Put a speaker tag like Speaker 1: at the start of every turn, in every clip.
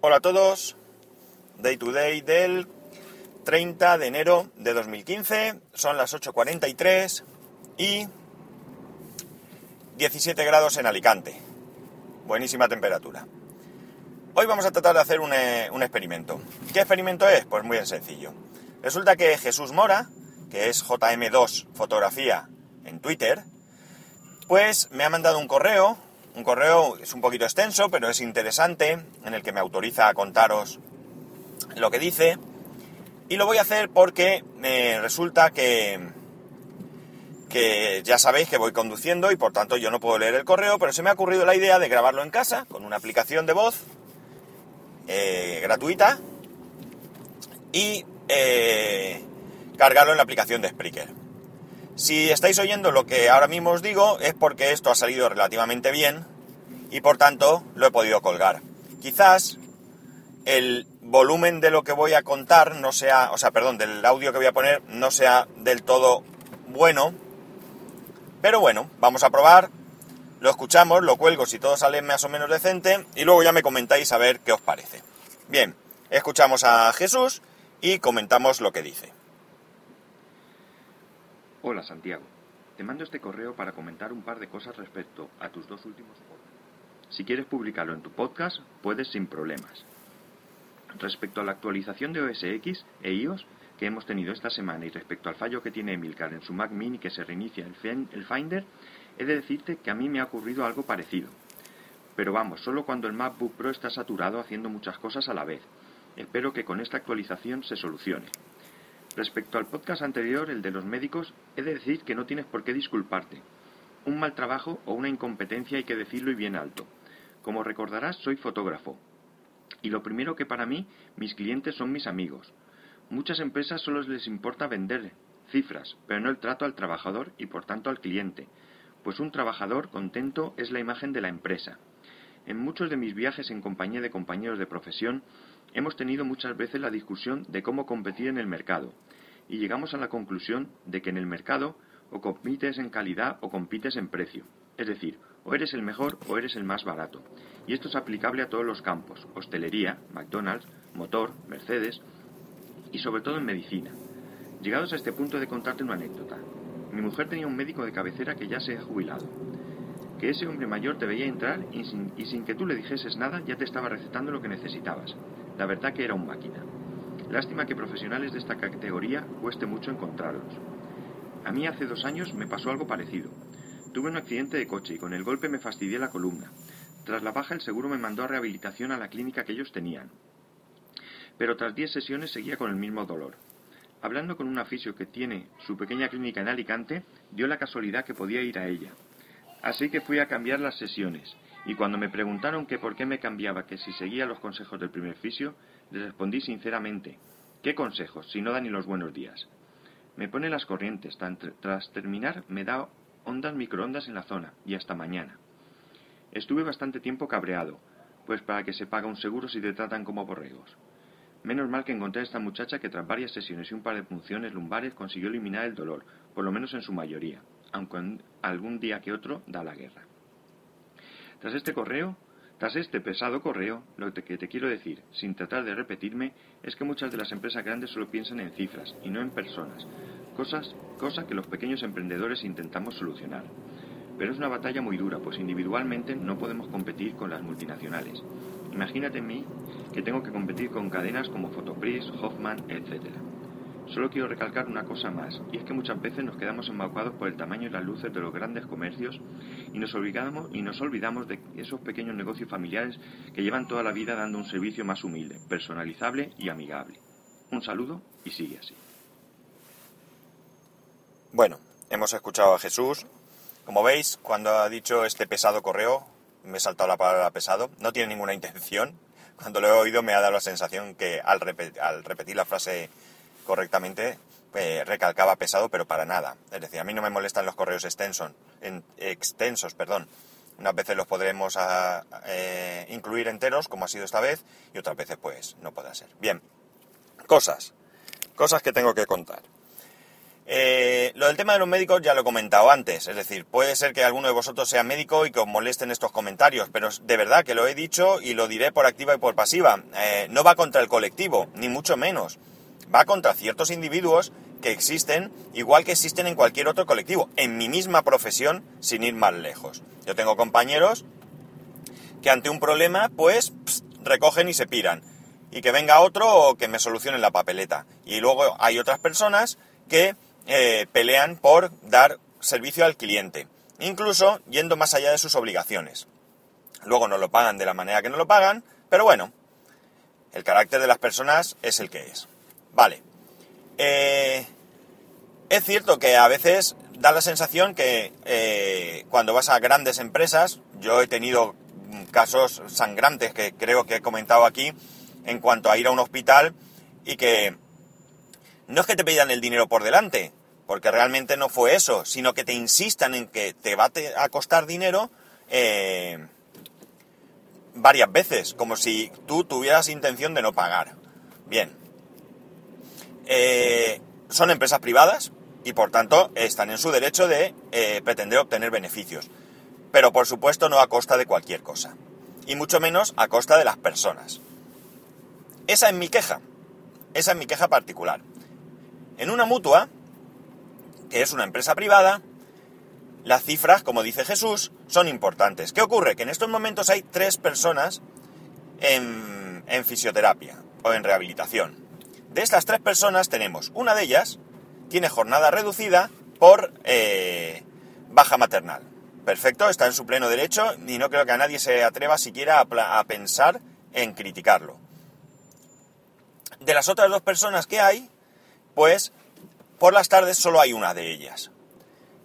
Speaker 1: Hola a todos, Day to Day del 30 de enero de 2015, son las 8.43 y 17 grados en Alicante, buenísima temperatura. Hoy vamos a tratar de hacer un, eh, un experimento. ¿Qué experimento es? Pues muy sencillo. Resulta que Jesús Mora, que es JM2 Fotografía en Twitter, pues me ha mandado un correo un correo es un poquito extenso, pero es interesante, en el que me autoriza a contaros lo que dice. Y lo voy a hacer porque me resulta que, que ya sabéis que voy conduciendo y por tanto yo no puedo leer el correo, pero se me ha ocurrido la idea de grabarlo en casa con una aplicación de voz eh, gratuita y eh, cargarlo en la aplicación de Spreaker. Si estáis oyendo lo que ahora mismo os digo es porque esto ha salido relativamente bien y por tanto lo he podido colgar. Quizás el volumen de lo que voy a contar no sea, o sea, perdón, del audio que voy a poner no sea del todo bueno, pero bueno, vamos a probar, lo escuchamos, lo cuelgo si todo sale más o menos decente y luego ya me comentáis a ver qué os parece. Bien, escuchamos a Jesús y comentamos lo que dice.
Speaker 2: Hola Santiago, te mando este correo para comentar un par de cosas respecto a tus dos últimos podcasts. Si quieres publicarlo en tu podcast, puedes sin problemas. Respecto a la actualización de OS X e iOS que hemos tenido esta semana y respecto al fallo que tiene Emilcar en su Mac Mini que se reinicia el Finder, he de decirte que a mí me ha ocurrido algo parecido. Pero vamos, solo cuando el MacBook Pro está saturado haciendo muchas cosas a la vez. Espero que con esta actualización se solucione. Respecto al podcast anterior, el de los médicos, he de decir que no tienes por qué disculparte. Un mal trabajo o una incompetencia hay que decirlo y bien alto. Como recordarás, soy fotógrafo. Y lo primero que para mí, mis clientes son mis amigos. Muchas empresas solo les importa vender cifras, pero no el trato al trabajador y por tanto al cliente, pues un trabajador contento es la imagen de la empresa. En muchos de mis viajes en compañía de compañeros de profesión, hemos tenido muchas veces la discusión de cómo competir en el mercado, y llegamos a la conclusión de que en el mercado o compites en calidad o compites en precio. Es decir, o eres el mejor o eres el más barato. Y esto es aplicable a todos los campos, hostelería, McDonald's, motor, Mercedes y sobre todo en medicina. Llegados a este punto de contarte una anécdota. Mi mujer tenía un médico de cabecera que ya se ha jubilado. Que ese hombre mayor te veía entrar y sin, y sin que tú le dijeses nada ya te estaba recetando lo que necesitabas. La verdad que era un máquina. Lástima que profesionales de esta categoría cueste mucho encontrarlos. A mí hace dos años me pasó algo parecido. Tuve un accidente de coche y con el golpe me fastidié la columna. Tras la baja el seguro me mandó a rehabilitación a la clínica que ellos tenían. Pero tras diez sesiones seguía con el mismo dolor. Hablando con un aficio que tiene su pequeña clínica en Alicante, dio la casualidad que podía ir a ella. Así que fui a cambiar las sesiones, y cuando me preguntaron que por qué me cambiaba, que si seguía los consejos del primer fisio, respondí sinceramente, ¿qué consejos si no da ni los buenos días? Me pone las corrientes, tras terminar me da ondas microondas en la zona, y hasta mañana. Estuve bastante tiempo cabreado, pues para que se paga un seguro si te tratan como borregos. Menos mal que encontré a esta muchacha que tras varias sesiones y un par de punciones lumbares consiguió eliminar el dolor, por lo menos en su mayoría, aunque algún día que otro da la guerra. Tras este correo, tras este pesado correo, lo que te quiero decir, sin tratar de repetirme, es que muchas de las empresas grandes solo piensan en cifras y no en personas, cosas, cosa que los pequeños emprendedores intentamos solucionar. Pero es una batalla muy dura, pues individualmente no podemos competir con las multinacionales. Imagínate en mí que tengo que competir con cadenas como Photopris, Hoffman, etc. Solo quiero recalcar una cosa más, y es que muchas veces nos quedamos embaucados por el tamaño y las luces de los grandes comercios y nos olvidamos, y nos olvidamos de esos pequeños negocios familiares que llevan toda la vida dando un servicio más humilde, personalizable y amigable. Un saludo y sigue así.
Speaker 1: Bueno, hemos escuchado a Jesús. Como veis, cuando ha dicho este pesado correo, me he saltado la palabra pesado, no tiene ninguna intención. Cuando lo he oído me ha dado la sensación que al, al repetir la frase correctamente, eh, recalcaba pesado, pero para nada. Es decir, a mí no me molestan los correos extensos, en, extensos, perdón. Unas veces los podremos a, eh, incluir enteros, como ha sido esta vez, y otras veces pues no puede ser. Bien, cosas, cosas que tengo que contar. Eh, lo del tema de los médicos ya lo he comentado antes, es decir, puede ser que alguno de vosotros sea médico y que os molesten estos comentarios, pero de verdad que lo he dicho y lo diré por activa y por pasiva. No va contra el colectivo, ni mucho menos. Va contra ciertos individuos que existen, igual que existen en cualquier otro colectivo, en mi misma profesión, sin ir más lejos. Yo tengo compañeros que ante un problema, pues, recogen y se piran. Y que venga otro o que me solucionen la papeleta. Y luego hay otras personas que eh, pelean por dar servicio al cliente, incluso yendo más allá de sus obligaciones. Luego no lo pagan de la manera que no lo pagan, pero bueno, el carácter de las personas es el que es. Vale. Eh, es cierto que a veces da la sensación que eh, cuando vas a grandes empresas, yo he tenido casos sangrantes que creo que he comentado aquí en cuanto a ir a un hospital y que no es que te pidan el dinero por delante, porque realmente no fue eso, sino que te insistan en que te va a costar dinero eh, varias veces, como si tú tuvieras intención de no pagar. Bien. Eh, son empresas privadas y por tanto están en su derecho de eh, pretender obtener beneficios. Pero por supuesto no a costa de cualquier cosa. Y mucho menos a costa de las personas. Esa es mi queja. Esa es mi queja particular. En una mutua, que es una empresa privada, las cifras, como dice Jesús, son importantes. ¿Qué ocurre? Que en estos momentos hay tres personas en, fisioterapia o en rehabilitación. De estas tres personas tenemos una de ellas, tiene jornada reducida por eh, baja maternal. Perfecto, está en su pleno derecho y no creo que a nadie se atreva siquiera a, a pensar en criticarlo. De las otras dos personas que hay, pues por las tardes solo hay una de ellas.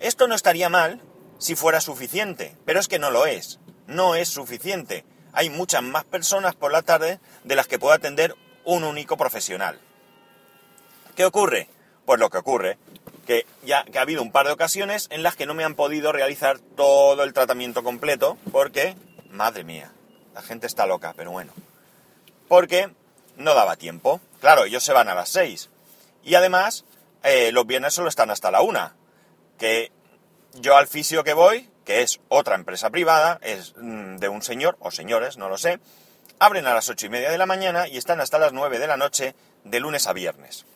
Speaker 1: Esto no estaría mal si fuera suficiente, pero es que no lo es. No es suficiente. Hay muchas más personas por la tarde de las que puede atender un único profesional. ¿Qué ocurre? Pues lo que ocurre, que ya que ha habido un par de ocasiones en las que no me han podido realizar todo el tratamiento completo, porque, madre mía, la gente está loca, pero bueno. Porque no daba tiempo. Claro, ellos se van a las seis. Y además, eh, los viernes solo están hasta la una. Que yo al fisio que voy, que es otra empresa privada, es mm, de un señor o señores, no lo sé, abren a las ocho y media de la mañana y están hasta las nueve de la noche de lunes a viernes.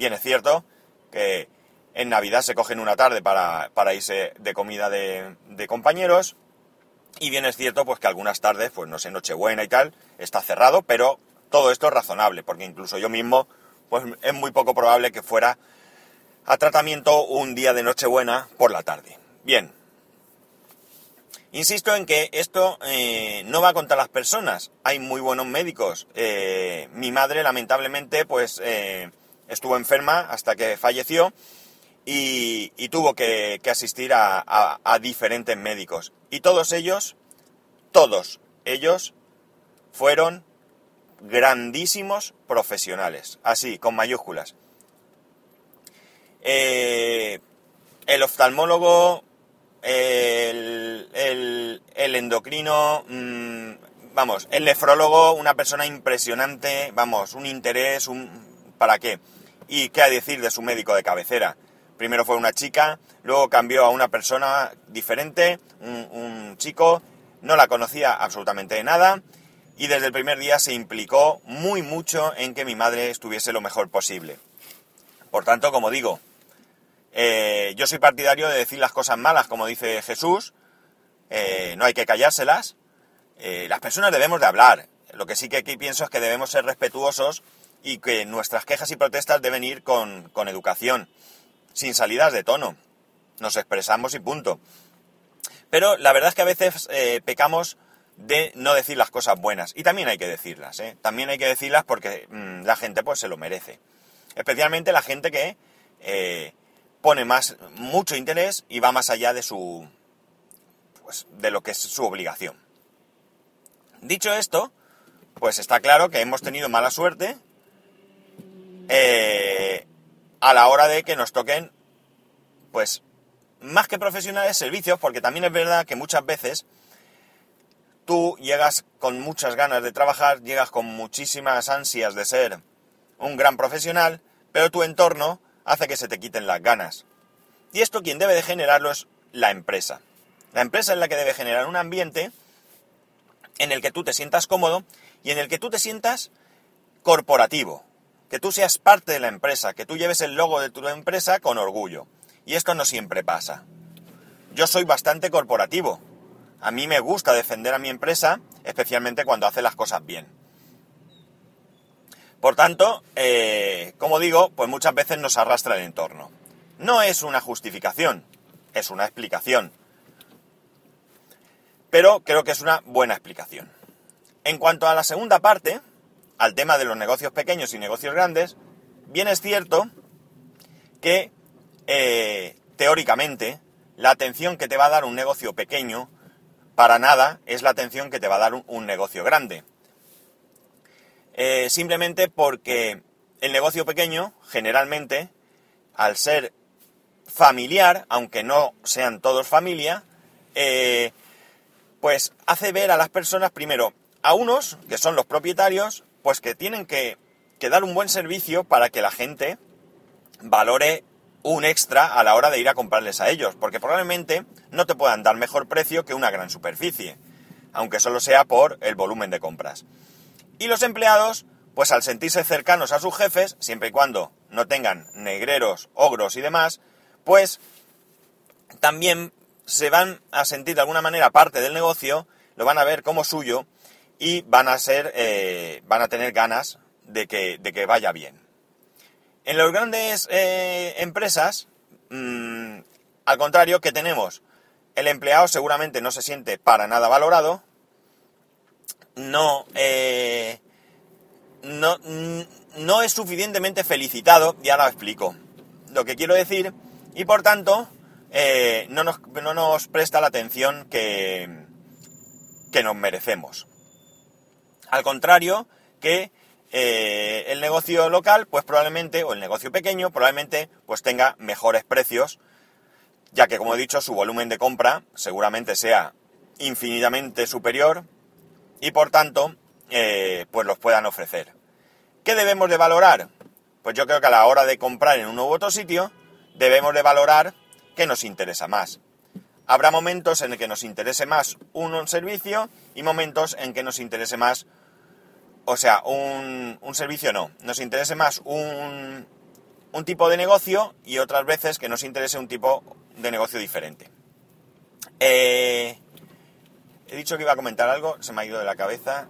Speaker 1: Bien, es cierto que en Navidad se cogen una tarde para, irse de comida de, de, compañeros. Y bien es cierto pues que algunas tardes, pues no sé, Nochebuena y tal, está cerrado, pero todo esto es razonable, porque incluso yo mismo, pues es muy poco probable que fuera a tratamiento un día de Nochebuena por la tarde. Bien. Insisto en que esto eh, no va contra las personas. Hay muy buenos médicos. Eh, mi madre, lamentablemente, pues eh, estuvo enferma hasta que falleció y, tuvo que, asistir a, diferentes médicos. Y todos ellos, todos ellos, fueron grandísimos profesionales. Así, con mayúsculas. Eh, el oftalmólogo, el, el, endocrino, mm, vamos, el nefrólogo, una persona impresionante, vamos, un interés, un... ¿Para qué? ¿Y qué a decir de su médico de cabecera? Primero fue una chica, luego cambió a una persona diferente, un, chico, no la conocía absolutamente de nada y desde el primer día se implicó muy mucho en que mi madre estuviese lo mejor posible. Por tanto, como digo, eh, yo soy partidario de decir las cosas malas, como dice Jesús, eh, no hay que callárselas. Eh, las personas debemos de hablar. Lo que sí que aquí pienso es que debemos ser respetuosos y que nuestras quejas y protestas deben ir con, con educación, sin salidas de tono. Nos expresamos y punto. Pero la verdad es que a veces pecamos de no decir las cosas buenas. Y también hay que decirlas, También hay que decirlas porque mm, la gente pues se lo merece. Especialmente la gente que pone más, mucho interés y va más allá de su, pues, de lo que es su obligación. Dicho esto, pues está claro que hemos tenido mala suerte eh, a la hora de que nos toquen, pues, más que profesionales, servicios, porque también es verdad que muchas veces tú llegas con muchas ganas de trabajar, llegas con muchísimas ansias de ser un gran profesional, pero tu entorno hace que se te quiten las ganas. Y esto quien debe de generarlo es la empresa. La empresa es la que debe generar un ambiente en el que tú te sientas cómodo y en el que tú te sientas corporativo, que tú seas parte de la empresa, que tú lleves el logo de tu empresa con orgullo. Y esto no siempre pasa. Yo soy bastante corporativo. A mí me gusta defender a mi empresa, especialmente cuando hace las cosas bien. Por tanto, eh, como digo, pues muchas veces nos arrastra el entorno. No es una justificación, es una explicación. Pero creo que es una buena explicación. En cuanto a la segunda parte, al tema de los negocios pequeños y negocios grandes, bien es cierto que eh, teóricamente la atención que te va a dar un negocio pequeño para nada es la atención que te va a dar un, negocio grande. Eh, simplemente porque el negocio pequeño, generalmente, al ser familiar, aunque no sean todos familia, eh, pues hace ver a las personas, primero, a unos, que son los propietarios, pues que tienen que, dar un buen servicio para que la gente valore un extra a la hora de ir a comprarles a ellos, porque probablemente no te puedan dar mejor precio que una gran superficie, aunque solo sea por el volumen de compras. Y los empleados, pues al sentirse cercanos a sus jefes, siempre y cuando no tengan negreros, ogros y demás, pues también se van a sentir de alguna manera parte del negocio, lo van a ver como suyo y van a ser, eh, van a tener ganas de que, de que vaya bien. En las grandes eh, empresas, mm, al contrario, que tenemos el empleado seguramente no se siente para nada valorado, no, eh, no, no es suficientemente felicitado, ya lo explico lo que quiero decir, y por tanto no, nos, no, nos, presta la atención que, que nos merecemos. Al contrario que eh, el negocio local, pues probablemente, o el negocio pequeño, probablemente pues tenga mejores precios, ya que como he dicho, su volumen de compra seguramente sea infinitamente superior y por tanto, eh, pues los puedan ofrecer. ¿Qué debemos de valorar? Pues yo creo que a la hora de comprar en un nuevo otro sitio, debemos de valorar qué nos interesa más. Habrá momentos en que nos interese más un servicio y momentos en que nos interese más o sea, un, servicio no. Nos interese más un, un tipo de negocio y otras veces que nos interese un tipo de negocio diferente. Eh, he dicho que iba a comentar algo, se me ha ido de la cabeza.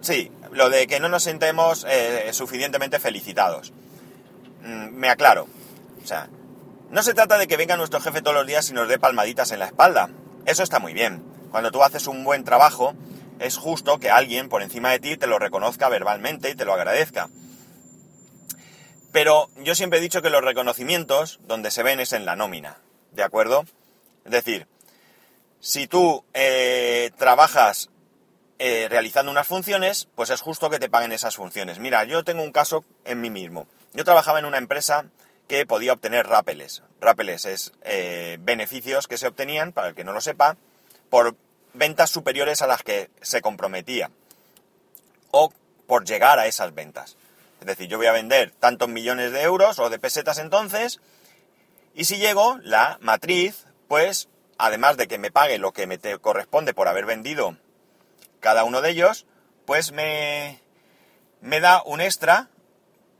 Speaker 1: Sí, lo de que no nos sentemos eh, suficientemente felicitados. Mm, me aclaro. O sea, no se trata de que venga nuestro jefe todos los días y nos dé palmaditas en la espalda. Eso está muy bien. Cuando tú haces un buen trabajo, es justo que alguien por encima de ti te lo reconozca verbalmente y te lo agradezca. Pero yo siempre he dicho que los reconocimientos donde se ven es en la nómina, ¿de acuerdo? Es decir, si tú eh, trabajas eh, realizando unas funciones, pues es justo que te paguen esas funciones. Mira, yo tengo un caso en mí mismo. Yo trabajaba en una empresa que podía obtener rápeles. Rápeles es eh, beneficios que se obtenían, para el que no lo sepa, por ventas superiores a las que se comprometía o por llegar a esas ventas. Es decir, yo voy a vender tantos millones de euros o de pesetas entonces y si llego, la matriz, pues además de que me pague lo que me corresponde por haber vendido cada uno de ellos, pues me, me da un extra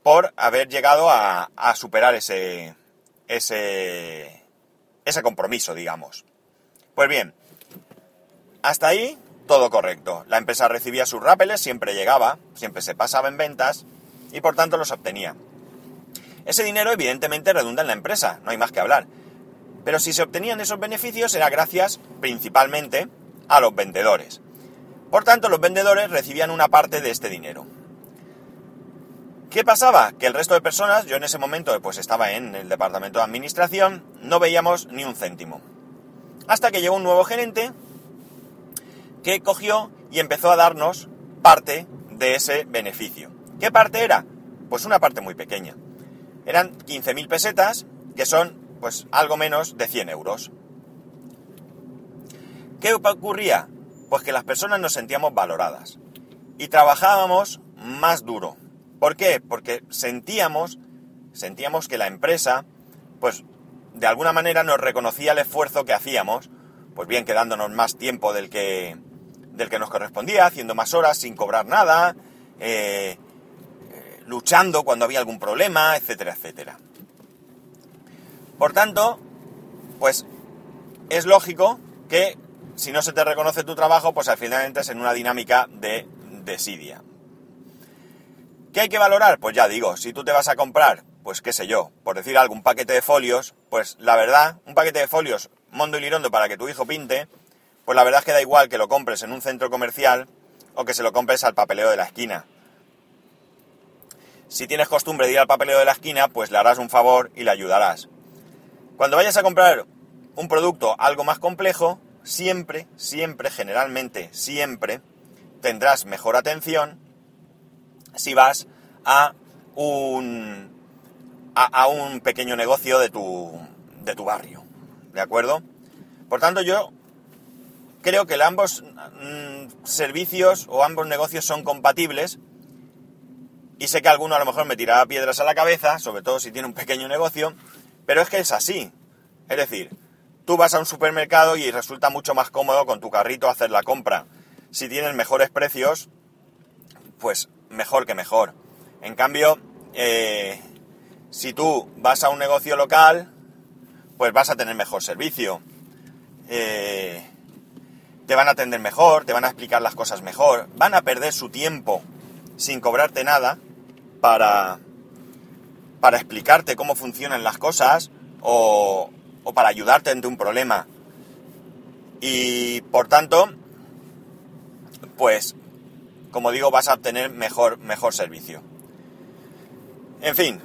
Speaker 1: por haber llegado a, a superar ese, ese, ese compromiso, digamos. Pues bien, hasta ahí, todo correcto. La empresa recibía sus rápeles, siempre llegaba, siempre se pasaba en ventas y por tanto los obtenía. Ese dinero evidentemente redunda en la empresa, no hay más que hablar. Pero si se obtenían esos beneficios era gracias principalmente a los vendedores. Por tanto, los vendedores recibían una parte de este dinero. ¿Qué pasaba? Que el resto de personas, yo en ese momento pues estaba en el departamento de administración, no veíamos ni un céntimo. Hasta que llegó un nuevo gerente que cogió y empezó a darnos parte de ese beneficio. ¿Qué parte era? Pues una parte muy pequeña. Eran 15.000 pesetas, que son pues algo menos de 100 euros. ¿Qué ocurría? Pues que las personas nos sentíamos valoradas y trabajábamos más duro. ¿Por qué? Porque sentíamos, sentíamos que la empresa, pues de alguna manera nos reconocía el esfuerzo que hacíamos, pues bien quedándonos más tiempo del que, del que nos correspondía, haciendo más horas sin cobrar nada, eh, eh, luchando cuando había algún problema, etcétera, etcétera. Por tanto, pues es lógico que si no se te reconoce tu trabajo, pues al final entres en una dinámica de desidia. ¿Qué hay que valorar? Pues ya digo, si tú te vas a comprar, pues qué sé yo, por decir algún paquete de folios, pues la verdad, un paquete de folios mondo y lirondo para que tu hijo pinte, pues la verdad es que da igual que lo compres en un centro comercial o que se lo compres al papeleo de la esquina. Si tienes costumbre de ir al papeleo de la esquina, pues le harás un favor y le ayudarás. Cuando vayas a comprar un producto algo más complejo, siempre, siempre, generalmente, siempre tendrás mejor atención si vas a un, a, un pequeño negocio de tu, de tu barrio. ¿De acuerdo? Por tanto, yo creo que ambos mm, servicios o ambos negocios son compatibles. Y sé que alguno a lo mejor me tirará piedras a la cabeza, sobre todo si tiene un pequeño negocio, pero es que es así. Es decir, tú vas a un supermercado y resulta mucho más cómodo con tu carrito hacer la compra. Si tienes mejores precios, pues mejor que mejor. En cambio, eh, si tú vas a un negocio local, pues vas a tener mejor servicio. Eh, te van a atender mejor, te van a explicar las cosas mejor, van a perder su tiempo sin cobrarte nada para, para explicarte cómo funcionan las cosas o, o para ayudarte ante un problema. Y por tanto, pues, como digo, vas a obtener mejor, mejor servicio. En fin,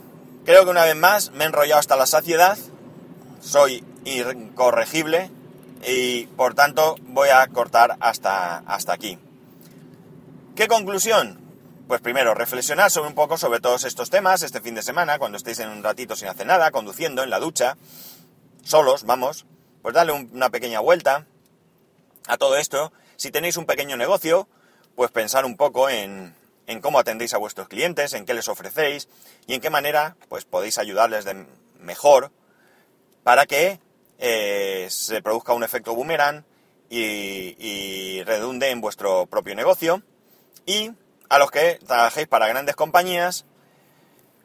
Speaker 1: creo que una vez más me he enrollado hasta la saciedad soy incorregible y por tanto voy a cortar hasta, hasta aquí. ¿Qué conclusión? Pues primero, reflexionar sobre un poco sobre todos estos temas este fin de semana, cuando estéis en un ratito sin hacer nada, conduciendo en la ducha, solos, vamos, pues darle una pequeña vuelta a todo esto. Si tenéis un pequeño negocio, pues pensar un poco en, en cómo atendéis a vuestros clientes, en qué les ofrecéis y en qué manera pues podéis ayudarles de mejor para que eh, se produzca un efecto boomerang y, redunde en vuestro propio negocio. Y a los que trabajéis para grandes compañías,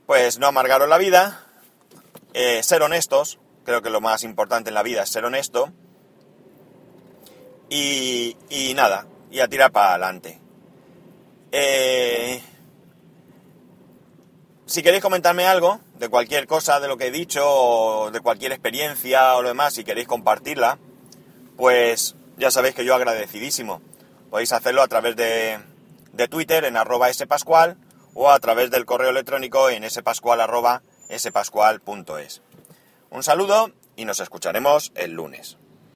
Speaker 1: pues no amargaros la vida, eh, ser honestos, creo que lo más importante en la vida es ser honesto, y, nada, y a tirar para adelante. Eh, si queréis comentarme algo de cualquier cosa de lo que he dicho, o de cualquier experiencia o lo demás, si queréis compartirla, pues ya sabéis que yo agradecidísimo. Podéis hacerlo a través de, de Twitter en arroba spascual o a través del correo electrónico en spascual arroba spascual.es. Un saludo y nos escucharemos el lunes.